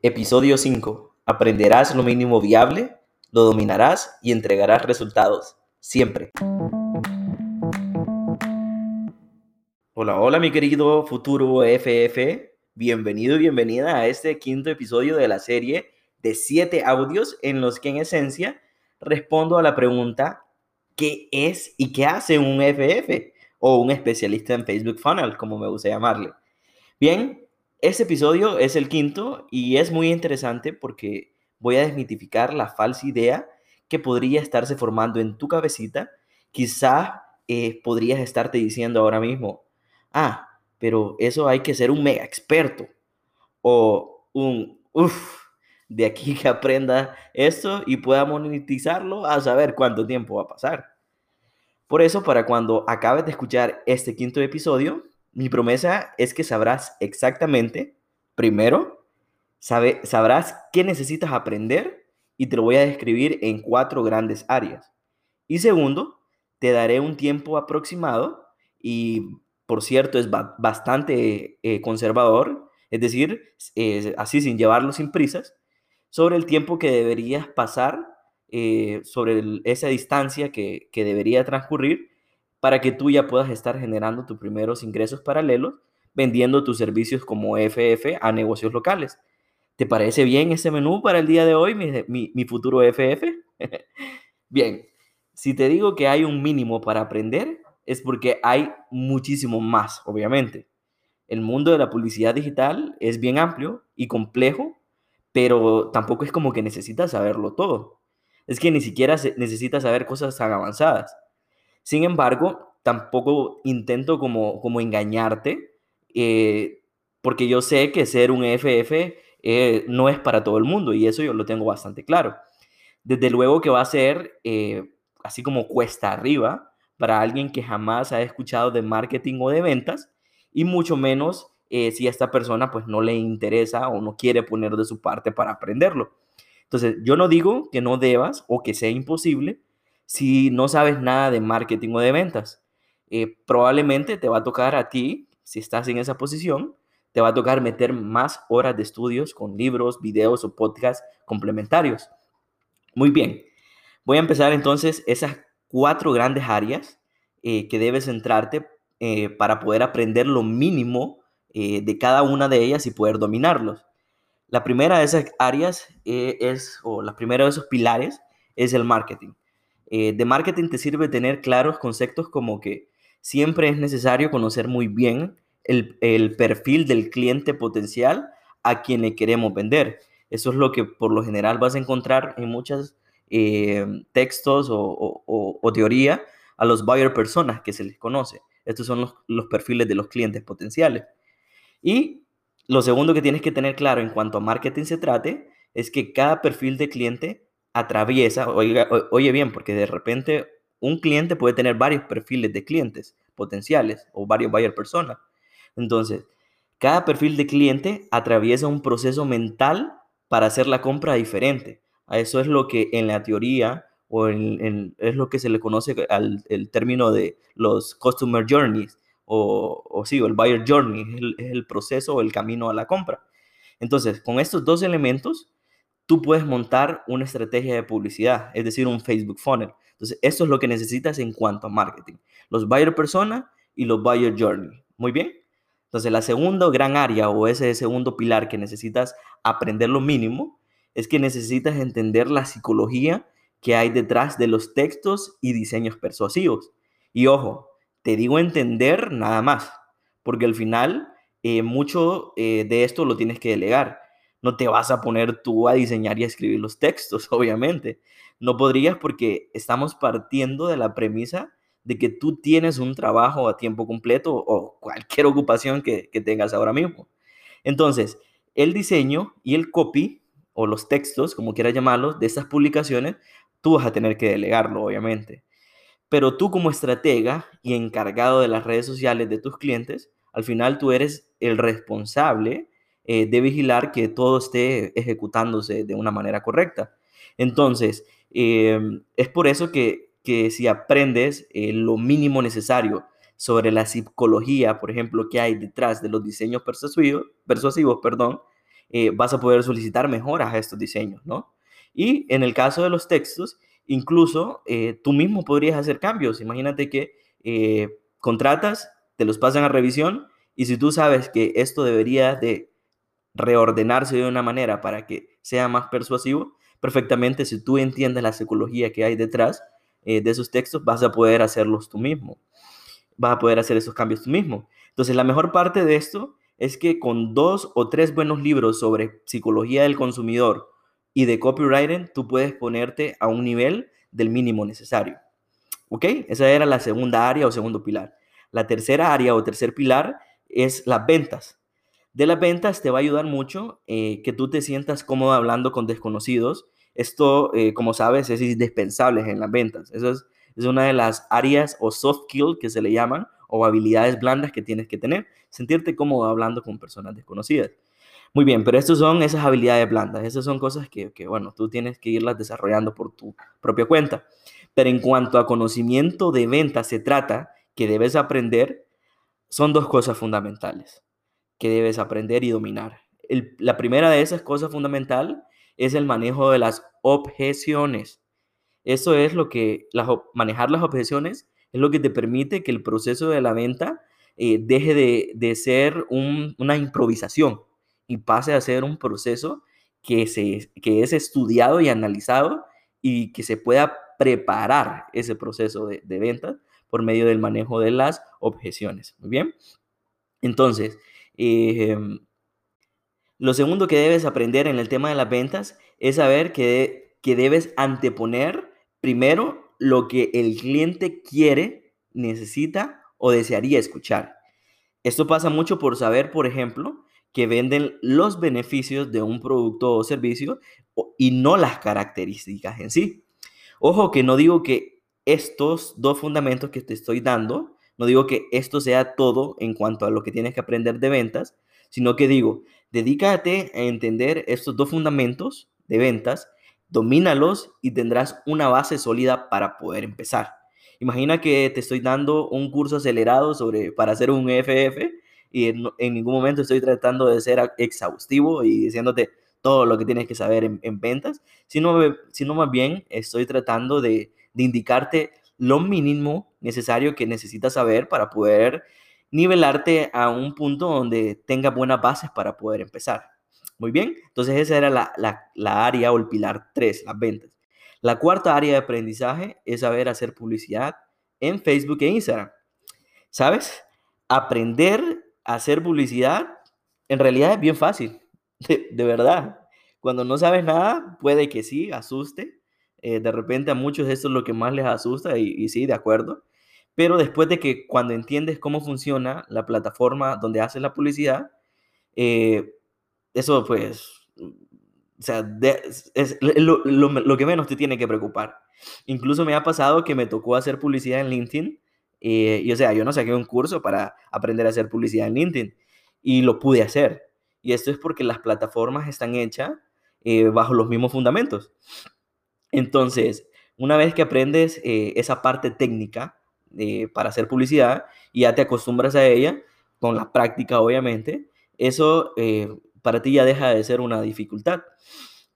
Episodio 5. Aprenderás lo mínimo viable, lo dominarás y entregarás resultados. Siempre. Hola, hola mi querido futuro FF. Bienvenido y bienvenida a este quinto episodio de la serie de siete audios en los que en esencia respondo a la pregunta ¿qué es y qué hace un FF? O un especialista en Facebook Funnel, como me gusta llamarle. Bien, este episodio es el quinto y es muy interesante porque voy a desmitificar la falsa idea que podría estarse formando en tu cabecita. Quizás eh, podrías estarte diciendo ahora mismo, ah, pero eso hay que ser un mega experto o un, uff, de aquí que aprenda esto y pueda monetizarlo a saber cuánto tiempo va a pasar. Por eso, para cuando acabes de escuchar este quinto episodio, mi promesa es que sabrás exactamente, primero, sabrás qué necesitas aprender y te lo voy a describir en cuatro grandes áreas. Y segundo, te daré un tiempo aproximado y, por cierto, es bastante eh, conservador, es decir, así sin llevarlo sin prisas, sobre el tiempo que deberías pasar, eh, sobre esa distancia que debería transcurrir para que tú ya puedas estar generando tus primeros ingresos paralelos vendiendo tus servicios como FF a negocios locales. ¿Te parece bien ese menú para el día de hoy, mi, futuro FF? bien, si te digo que hay un mínimo para aprender, es porque hay muchísimo más, obviamente. El mundo de la publicidad digital es bien amplio y complejo, pero tampoco es como que necesitas saberlo todo. Es que ni siquiera necesitas saber cosas tan avanzadas. Sin embargo, tampoco intento como, como engañarte, eh, porque yo sé que ser un FF eh, no es para todo el mundo y eso yo lo tengo bastante claro. Desde luego que va a ser eh, así como cuesta arriba para alguien que jamás ha escuchado de marketing o de ventas y mucho menos si a esta persona pues no le interesa o no quiere poner de su parte para aprenderlo. Entonces, yo no digo que no debas o que sea imposible, si no sabes nada de marketing o de ventas. Eh, probablemente te va a tocar a ti, si estás en esa posición, te va a tocar meter más horas de estudios con libros, videos o podcasts complementarios. Muy bien, voy a empezar entonces esas cuatro grandes áreas eh, que debes centrarte eh, para poder aprender lo mínimo de cada una de ellas y poder dominarlos. La primera de esas áreas es, o la primera de esos pilares es el marketing. Eh, de marketing te sirve tener claros conceptos como que siempre es necesario conocer muy bien el, perfil del cliente potencial a quien le queremos vender. Eso es lo que por lo general vas a encontrar en muchos eh, textos o, o, teoría a los buyer personas que se les conoce. Estos son los, los perfiles de los clientes potenciales. Y lo segundo que tienes que tener claro en cuanto a marketing se trate es que cada perfil de cliente atraviesa, oye bien, porque de repente un cliente puede tener varios perfiles de clientes potenciales o varios buyer personas. Entonces, cada perfil de cliente atraviesa un proceso mental para hacer la compra diferente. A eso es lo que en la teoría o en, es lo que se le conoce al el término de los customer journeys o, o sí, el buyer journey, es el proceso o el camino a la compra. Entonces, con estos dos elementos, tú puedes montar una estrategia de publicidad, es decir, un Facebook funnel. Entonces, esto es lo que necesitas en cuanto a marketing. Los buyer persona y los buyer journey. Muy bien. Entonces, la segunda gran área o ese segundo pilar que necesitas aprender lo mínimo es que necesitas entender la psicología que hay detrás de los textos y diseños persuasivos. Y ojo, te digo entender nada más, porque al final eh, mucho eh, de esto lo tienes que delegar no te vas a poner tú a diseñar y a escribir los textos, obviamente. No podrías porque estamos partiendo de la premisa de que tú tienes un trabajo a tiempo completo o cualquier ocupación que, tengas ahora mismo. Entonces, el diseño y el copy o los textos, como quieras llamarlos, de estas publicaciones, tú vas a tener que delegarlo, obviamente. Pero tú como estratega y encargado de las redes sociales de tus clientes, al final tú eres el responsable eh, de vigilar que todo esté ejecutándose de una manera correcta. Entonces, em, es por eso que, que si aprendes eh, lo mínimo necesario sobre la psicología, por ejemplo, que hay detrás de los diseños persuasivos, persuasivos perdón, eh, vas a poder solicitar mejoras a estos diseños, ¿no? Y en el caso de los textos, incluso tú mismo podrías hacer cambios. Imagínate que contratas, te los pasan a revisión y si tú sabes que esto debería de reordenarse de una manera para que sea más persuasivo, perfectamente si tú entiendes la psicología que hay detrás de esos textos, vas a poder hacerlos tú mismo. Vas a poder hacer esos cambios tú mismo. Entonces, la mejor parte de esto es que con dos o tres buenos libros sobre psicología del consumidor y de copywriting, tú puedes ponerte a un nivel del mínimo necesario. ¿Ok? Esa era la segunda área o segundo pilar. La tercera área o tercer pilar es las ventas. De las ventas te va a ayudar mucho eh, que tú te sientas cómodo hablando con desconocidos. Esto, eh, como sabes, es indispensable en las ventas. Eso es, una de las áreas o soft skill que se le llaman o habilidades blandas que tienes que tener. Sentirte cómodo hablando con personas desconocidas. Muy bien, pero estas son esas habilidades blandas. Esas son cosas que, que, bueno, tú tienes que irlas desarrollando por tu propia cuenta. Pero en cuanto a conocimiento de ventas se trata, que debes aprender, son dos cosas fundamentales que debes aprender y dominar. la primera de esas cosas fundamental es el manejo de las objeciones. Eso es lo que, manejar las objeciones es lo que te permite que el proceso de la venta eh, deje de, ser una improvisación y pase a ser un proceso que, se, que es estudiado y analizado y que se pueda preparar ese proceso de, de ventas por medio del manejo de las objeciones. Muy bien. Entonces, em, lo segundo que debes aprender en el tema de las ventas es saber que, que debes anteponer primero lo que el cliente quiere, necesita o desearía escuchar. Esto pasa mucho por saber, por ejemplo, que venden los beneficios de un producto o servicio y no las características en sí. Ojo que no digo que estos dos fundamentos que te estoy dando, no digo que esto sea todo en cuanto a lo que tienes que aprender de ventas, sino que digo, dedícate a entender estos dos fundamentos de ventas domínalos y tendrás una base sólida para poder empezar. Imagina que te estoy dando un curso acelerado sobre para hacer un FF y en, ningún momento estoy tratando de ser exhaustivo y diciéndote todo lo que tienes que saber en, ventas, sino, sino más bien estoy tratando de, de indicarte lo mínimo necesario que necesitas saber para poder nivelarte a un punto donde tenga buenas bases para poder empezar. Muy bien, entonces esa era la, área o el pilar 3, las ventas. La cuarta área de aprendizaje es saber hacer publicidad en Facebook e Instagram. ¿Sabes? Aprender a hacer publicidad en realidad es bien fácil, de, verdad. Cuando no sabes nada, puede que sí, asuste. Eh, de repente a muchos esto es lo que más les asusta y, sí, de acuerdo. Pero después de que cuando entiendes cómo funciona la plataforma donde haces la publicidad, eh, eso pues, o sea, es lo, que menos te tiene que preocupar. Incluso me ha pasado que me tocó hacer publicidad en LinkedIn eh, y o sea, yo no saqué un curso para aprender a hacer publicidad en LinkedIn y lo pude hacer. Y esto es porque las plataformas están hechas eh, bajo los mismos fundamentos. Entonces, una vez que aprendes eh, esa parte técnica para hacer publicidad y ya te acostumbras a ella, con la práctica obviamente, eso para ti ya deja de ser una dificultad.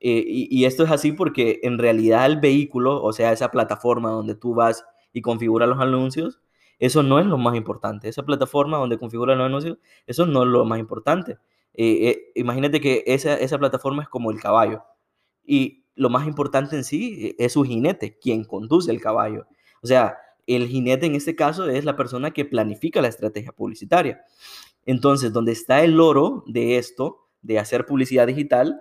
Eh, y, esto es así porque en realidad el vehículo, o sea, esa plataforma donde tú vas y configuras los anuncios, eso no es lo más importante. Esa plataforma donde configuras los anuncios, eso no es lo más importante. Eh, eh, imagínate que esa, esa plataforma es como el caballo. Y lo más importante en sí es su jinete, quien conduce el caballo. O sea, el jinete en este caso es la persona que planifica la estrategia publicitaria. Entonces, donde está el oro de esto de hacer publicidad digital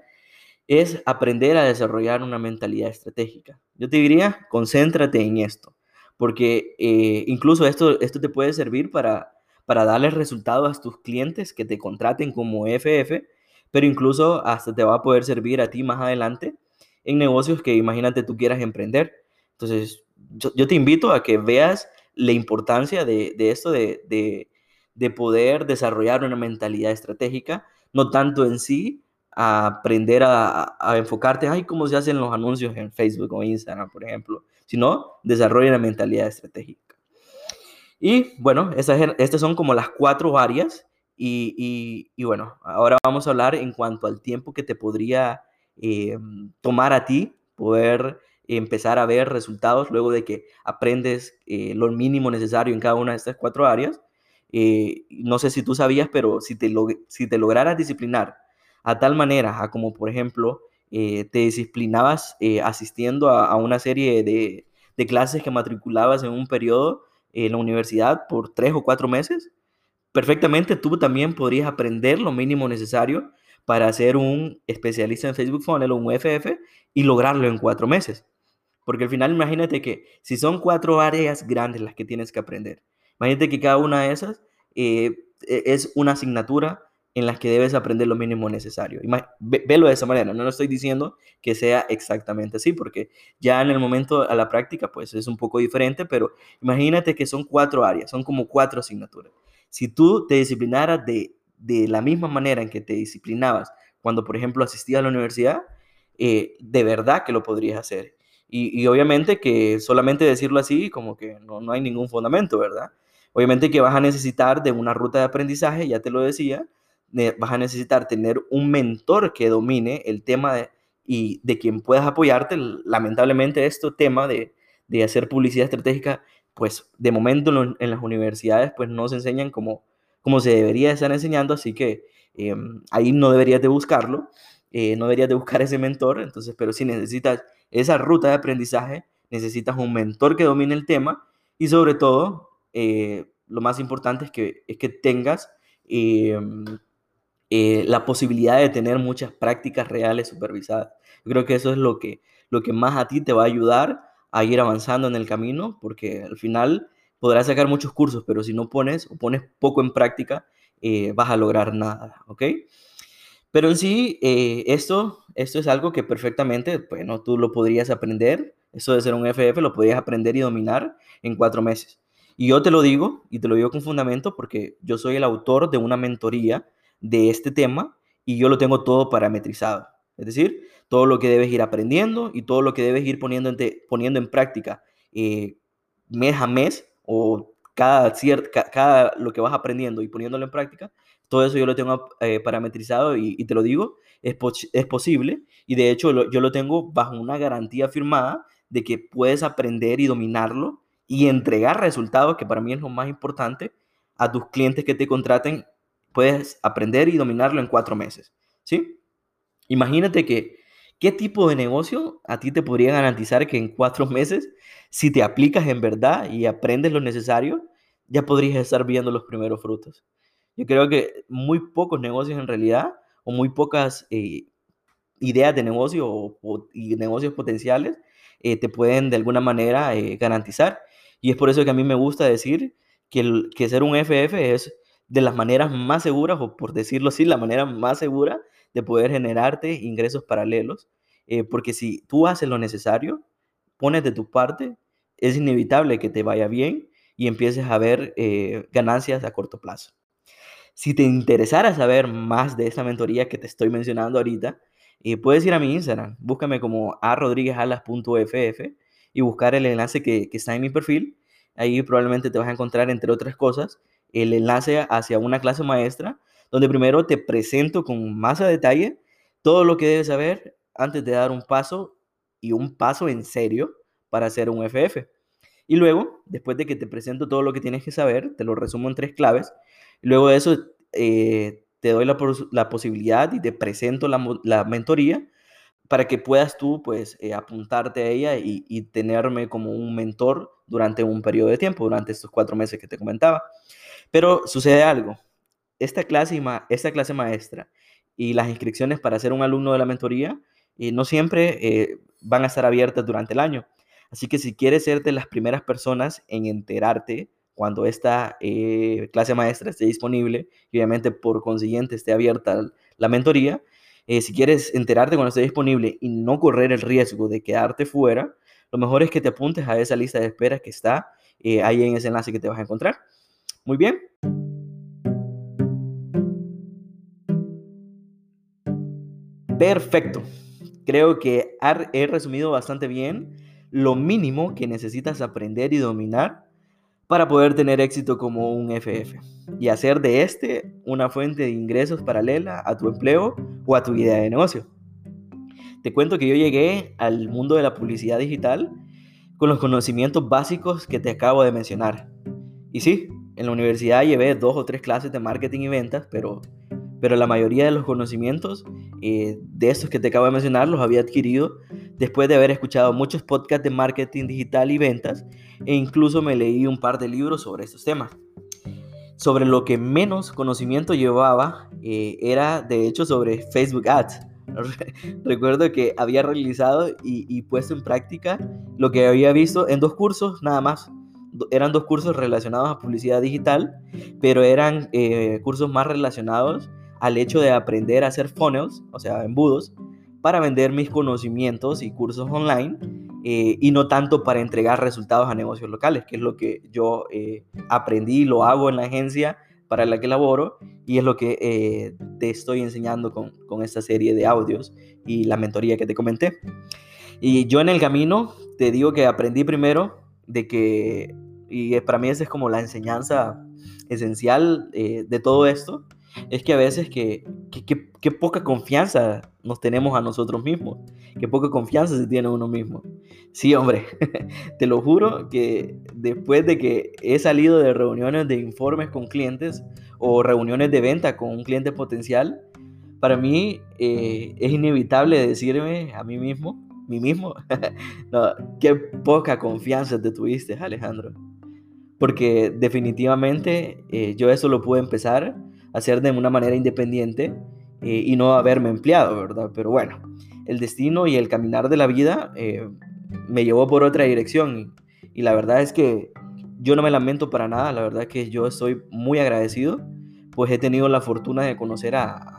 es aprender a desarrollar una mentalidad estratégica. Yo te diría, concéntrate en esto, porque eh, incluso esto, esto te puede servir para, para darles resultados a tus clientes que te contraten como FF, pero incluso hasta te va a poder servir a ti más adelante en negocios que imagínate tú quieras emprender. Entonces, yo, te invito a que veas la importancia de, esto, de, de, de poder desarrollar una mentalidad estratégica no tanto en sí aprender a, enfocarte, ay, cómo se hacen los anuncios en Facebook o Instagram, por ejemplo, sino desarrolla una mentalidad estratégica. Y bueno, estas, estas son como las cuatro áreas Y, bueno, ahora vamos a hablar en cuanto al tiempo que te podría eh, tomar a ti poder empezar a ver resultados luego de que aprendes eh, lo mínimo necesario en cada una de estas cuatro áreas. Eh, no sé si tú sabías, pero si te, si te lograras disciplinar a tal manera, a como por ejemplo te disciplinabas asistiendo a, una serie de, de clases que matriculabas en un periodo en la universidad por tres o cuatro meses, perfectamente tú también podrías aprender lo mínimo necesario para ser un especialista en Facebook Funnel o un FF y lograrlo en cuatro meses. Porque al final imagínate que si son cuatro áreas grandes las que tienes que aprender, imagínate que cada una de esas eh, e, es una asignatura en las que debes aprender lo mínimo necesario. Velo de esa manera, no lo estoy diciendo que sea exactamente así, porque ya en el momento a la práctica pues es un poco diferente, pero imagínate que son cuatro áreas, son como cuatro asignaturas. Si tú te disciplinaras de, la misma manera en que te disciplinabas cuando, por ejemplo, asistías a la universidad, eh, de verdad que lo podrías hacer. Y, obviamente que solamente decirlo así como que no, no hay ningún fundamento, ¿verdad? Obviamente que vas a necesitar de una ruta de aprendizaje, ya te lo decía, vas a necesitar tener un mentor que domine el tema de, y de quien puedas apoyarte. Lamentablemente, este tema de, de hacer publicidad estratégica pues de momento en, las universidades pues no se enseñan como, como se debería estar enseñando, así que em, ahí no deberías de buscarlo, eh, no deberías de buscar ese mentor, entonces, pero si necesitas esa ruta de aprendizaje, necesitas un mentor que domine el tema y sobre todo, eh, lo más importante es que, es que tengas em, eh, la posibilidad de tener muchas prácticas reales supervisadas. Creo que eso es lo que, lo que más a ti te va a ayudar a ir avanzando en el camino, porque al final podrás sacar muchos cursos, pero si no pones o pones poco en práctica, eh, vas a lograr nada, ¿ok? Pero en sí, eh, esto, esto es algo que perfectamente, bueno, tú lo podrías aprender, eso de ser un FF lo podrías aprender y dominar en cuatro meses. Y yo te lo digo, y te lo digo con fundamento, porque yo soy el autor de una mentoría de este tema y yo lo tengo todo parametrizado. Es decir, todo lo que debes ir aprendiendo y todo lo que debes ir poniendo en, poniendo en práctica eh, mes a mes o cada, cada lo que vas aprendiendo y poniéndolo en práctica, todo eso yo lo tengo eh, parametrizado y, te lo digo, es, es posible y de hecho yo lo tengo bajo una garantía firmada de que puedes aprender y dominarlo y entregar resultados, que para mí es lo más importante, a tus clientes que te contraten, puedes aprender y dominarlo en cuatro meses, ¿sí? Imagínate que, ¿qué tipo de negocio a ti te podría garantizar que en cuatro meses, si te aplicas en verdad y aprendes lo necesario, ya podrías estar viendo los primeros frutos? Yo creo que muy pocos negocios en realidad, o muy pocas eh, ideas de negocio o, y negocios potenciales, eh, te pueden de alguna manera eh, garantizar. Y es por eso que a mí me gusta decir que, que ser un FF es de las maneras más seguras, o por decirlo así, la manera más segura de poder generarte ingresos paralelos, eh, porque si tú haces lo necesario, pones de tu parte, es inevitable que te vaya bien y empieces a ver eh, ganancias a corto plazo. Si te interesara saber más de esta mentoría que te estoy mencionando ahorita, eh, puedes ir a mi Instagram, búscame como a rodríguezalas.ff y buscar el enlace que, que está en mi perfil. Ahí probablemente te vas a encontrar, entre otras cosas, el enlace hacia una clase maestra donde primero te presento con más a detalle todo lo que debes saber antes de dar un paso y un paso en serio para hacer un FF. Y luego, después de que te presento todo lo que tienes que saber, te lo resumo en tres claves. Luego de eso, eh, te doy la, posibilidad y te presento la, mentoría para que puedas tú, pues, eh, apuntarte a ella y, y, tenerme como un mentor durante un periodo de tiempo, durante estos cuatro meses que te comentaba. Pero sucede algo esta clase, esta clase maestra y las inscripciones para ser un alumno de la mentoría eh, no siempre eh, van a estar abiertas durante el año. Así que si quieres ser de las primeras personas en enterarte cuando esta eh, clase maestra esté disponible y obviamente por consiguiente esté abierta la mentoría, si quieres enterarte cuando esté disponible y no correr el riesgo de quedarte fuera, lo mejor es que te apuntes a esa lista de espera que está ahí en ese enlace que te vas a encontrar. Muy bien. Perfecto. Creo que he resumido bastante bien lo mínimo que necesitas aprender y dominar para poder tener éxito como un FF y hacer de este una fuente de ingresos paralela a tu empleo o a tu idea de negocio. Te cuento que yo llegué al mundo de la publicidad digital con los conocimientos básicos que te acabo de mencionar. Y sí, en la universidad llevé dos o tres clases de marketing y ventas, pero, pero la mayoría de los conocimientos eh, de estos que te acabo de mencionar los había adquirido después de haber escuchado muchos podcasts de marketing digital y ventas e incluso me leí un par de libros sobre estos temas. Sobre lo que menos conocimiento llevaba eh, era de hecho sobre Facebook Ads. Recuerdo que había realizado y, puesto en práctica lo que había visto en dos cursos nada más. Eran dos cursos relacionados a publicidad digital, pero eran eh, cursos más relacionados al hecho de aprender a hacer funnels, o sea, embudos, para vender mis conocimientos y cursos online eh, y no tanto para entregar resultados a negocios locales, que es lo que yo eh, aprendí, lo hago en la agencia para la que laboro y es lo que eh, te estoy enseñando con, con, esta serie de audios y la mentoría que te comenté. Y yo en el camino te digo que aprendí primero de que, y para mí esa es como la enseñanza esencial de todo esto, es que a veces que, que, poca confianza nos tenemos a nosotros mismos, que poca confianza se tiene uno mismo. Sí, hombre, te lo juro que después de que he salido de reuniones de informes con clientes o reuniones de venta con un cliente potencial, para mí eh, es inevitable decirme a mí mismo, mí mismo, qué poca confianza te tuviste, Alejandro. Porque definitivamente eh, yo eso lo pude empezar hacer de una manera independiente eh, y no haberme empleado, ¿verdad? Pero bueno, el destino y el caminar de la vida eh, me llevó por otra dirección y, la verdad es que yo no me lamento para nada, la verdad es que yo estoy muy agradecido, pues he tenido la fortuna de conocer a,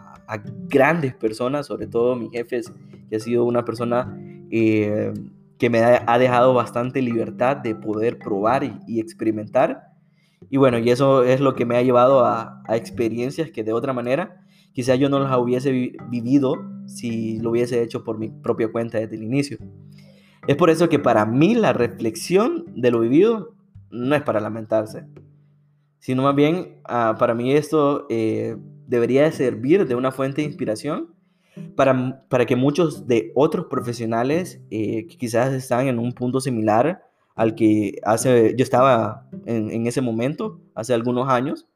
grandes personas, sobre todo mis jefes, que ha sido una persona eh, que me ha dejado bastante libertad de poder probar y experimentar y bueno, y eso es lo que me ha llevado a, experiencias que de otra manera quizás yo no las hubiese vivido si lo hubiese hecho por mi propia cuenta desde el inicio. Es por eso que para mí la reflexión de lo vivido no es para lamentarse, sino más bien ah, para mí esto eh, debería de servir de una fuente de inspiración para, para que muchos de otros profesionales eh, que quizás están en un punto similar al que hace, yo estaba en, ese momento, hace algunos años,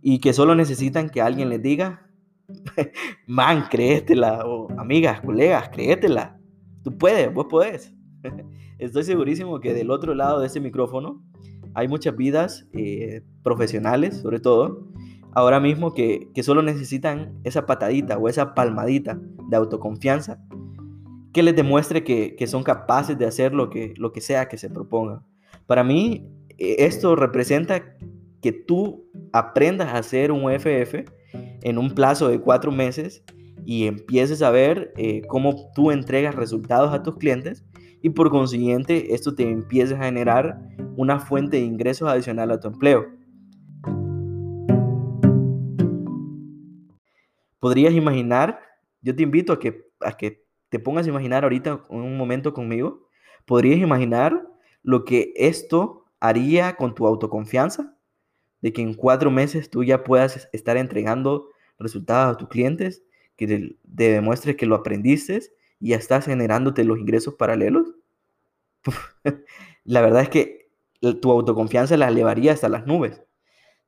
y que solo necesitan que alguien les diga, man, créetela, o amigas, colegas, créetela, tú puedes, vos podés. Estoy segurísimo que del otro lado de ese micrófono hay muchas vidas eh, profesionales, sobre todo, ahora mismo que, que solo necesitan esa patadita o esa palmadita de autoconfianza que les demuestre que, son capaces de hacer lo que, lo que sea que se proponga. Para mí, e, esto representa que tú aprendas a hacer un FF en un plazo de cuatro meses y empieces a ver eh, cómo tú entregas resultados a tus clientes y por consiguiente esto te empieza a generar una fuente de ingresos adicional a tu empleo. ¿Podrías imaginar? Yo te invito a que, a que te pongas a imaginar ahorita un momento conmigo, ¿podrías imaginar lo que esto haría con tu autoconfianza? De que en cuatro meses tú ya puedas estar entregando resultados a tus clientes, que te, demuestres que lo aprendiste y ya estás generándote los ingresos paralelos. la verdad es que tu autoconfianza la elevaría hasta las nubes.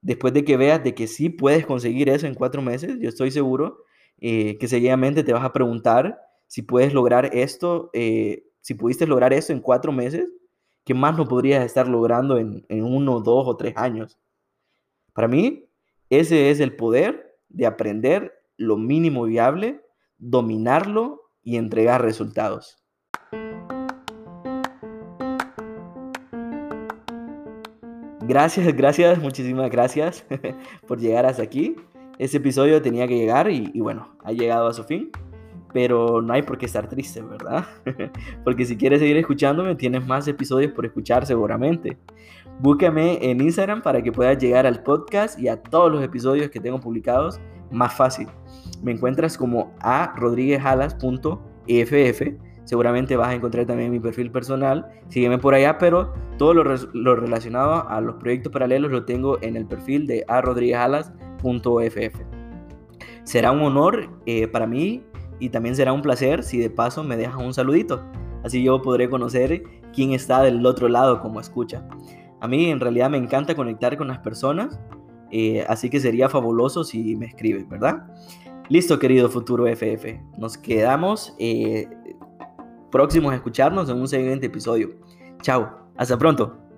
Después de que veas de que sí puedes conseguir eso en cuatro meses, yo estoy seguro eh, que seguidamente te vas a preguntar si puedes lograr esto, eh, si pudiste lograr esto en cuatro meses, ¿qué más no podrías estar logrando en, en uno, dos o tres años? Para mí, ese es el poder de aprender lo mínimo viable, dominarlo y entregar resultados. Gracias, gracias, muchísimas gracias por llegar hasta aquí. Ese episodio tenía que llegar y bueno, ha llegado a su fin pero no hay por qué estar triste, ¿verdad? Porque si quieres seguir escuchándome, tienes más episodios por escuchar seguramente. Búscame en Instagram para que puedas llegar al podcast y a todos los episodios que tengo publicados más fácil. Me encuentras como a rodríguezalas.eff. seguramente vas a encontrar también mi perfil personal. Sígueme por allá, pero todo lo, relacionado a los proyectos paralelos lo tengo en el perfil de arodriguesalas.ff. Será un honor eh, para mí y también será un placer si de paso me dejas un saludito. Así yo podré conocer quién está del otro lado como escucha. A mí en realidad me encanta conectar con las personas, eh, así que sería fabuloso si me escribes, ¿verdad? Listo, querido futuro FF. Nos quedamos eh, próximos a escucharnos en un siguiente episodio. Chao, hasta pronto.